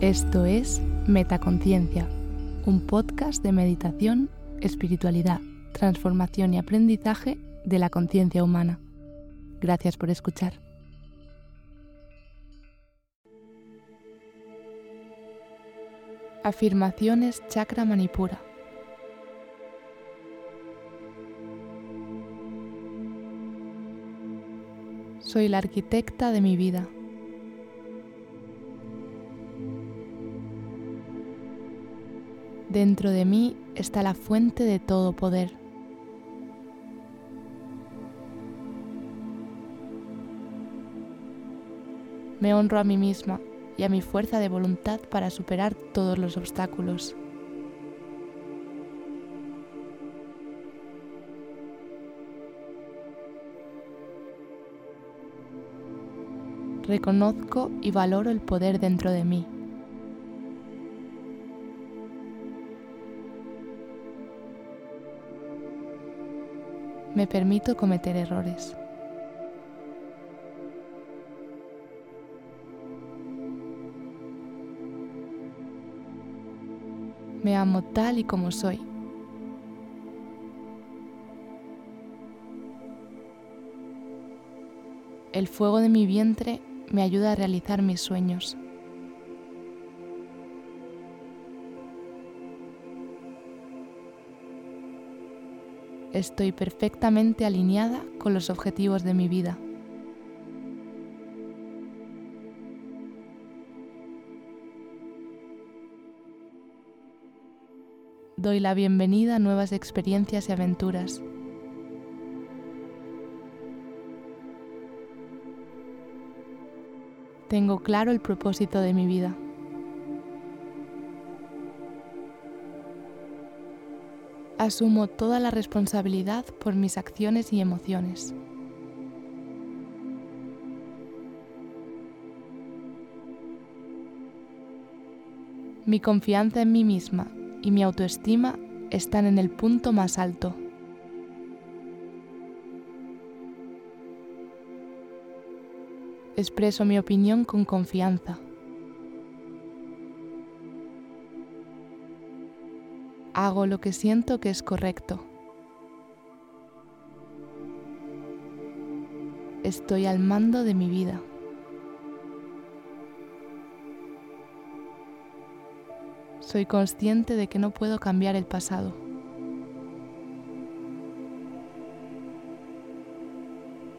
Esto es Metaconciencia, un podcast de meditación, espiritualidad, transformación y aprendizaje de la conciencia humana. Gracias por escuchar. Afirmaciones Chakra Manipura. Soy la arquitecta de mi vida. Dentro de mí está la fuente de todo poder. Me honro a mí misma y a mi fuerza de voluntad para superar todos los obstáculos. Reconozco y valoro el poder dentro de mí. Me permito cometer errores. Me amo tal y como soy. El fuego de mi vientre me ayuda a realizar mis sueños. Estoy perfectamente alineada con los objetivos de mi vida. Doy la bienvenida a nuevas experiencias y aventuras. Tengo claro el propósito de mi vida. Asumo toda la responsabilidad por mis acciones y emociones. Mi confianza en mí misma y mi autoestima están en el punto más alto. Expreso mi opinión con confianza. Hago lo que siento que es correcto. Estoy al mando de mi vida. Soy consciente de que no puedo cambiar el pasado.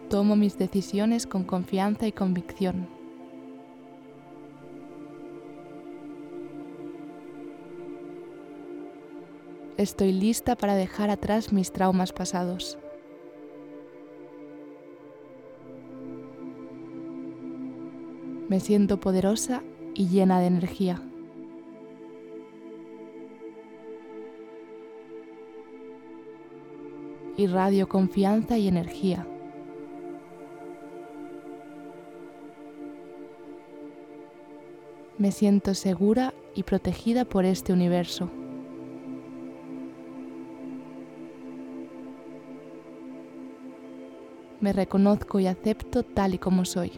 Tomo mis decisiones con confianza y convicción. Estoy lista para dejar atrás mis traumas pasados. Me siento poderosa y llena de energía. Irradio confianza y energía. Me siento segura y protegida por este universo. Me reconozco y acepto tal y como soy.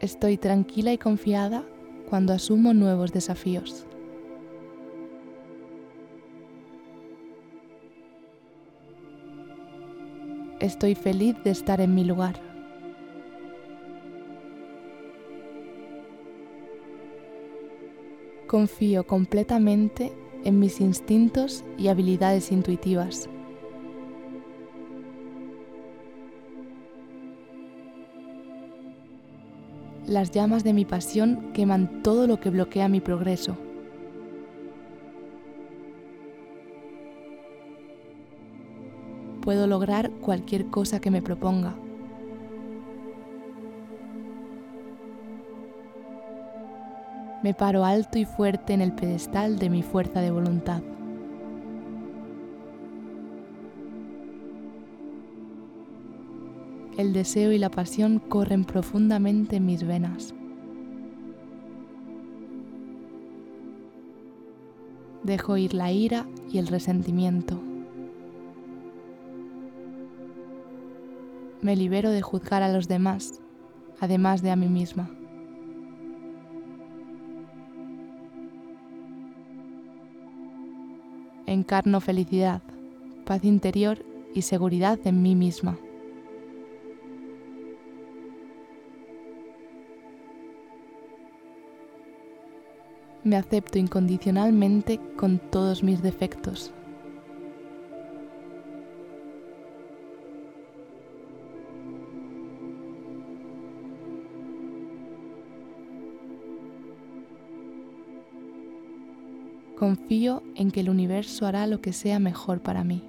Estoy tranquila y confiada cuando asumo nuevos desafíos. Estoy feliz de estar en mi lugar. Confío completamente en mis instintos y habilidades intuitivas. Las llamas de mi pasión queman todo lo que bloquea mi progreso. Puedo lograr cualquier cosa que me proponga. Me paro alto y fuerte en el pedestal de mi fuerza de voluntad. El deseo y la pasión corren profundamente en mis venas. Dejo ir la ira y el resentimiento. me libero de juzgar a los demás, además de a mí misma. Encarno felicidad, paz interior y seguridad en mí misma. Me acepto incondicionalmente con todos mis defectos. Confío en que el universo hará lo que sea mejor para mí.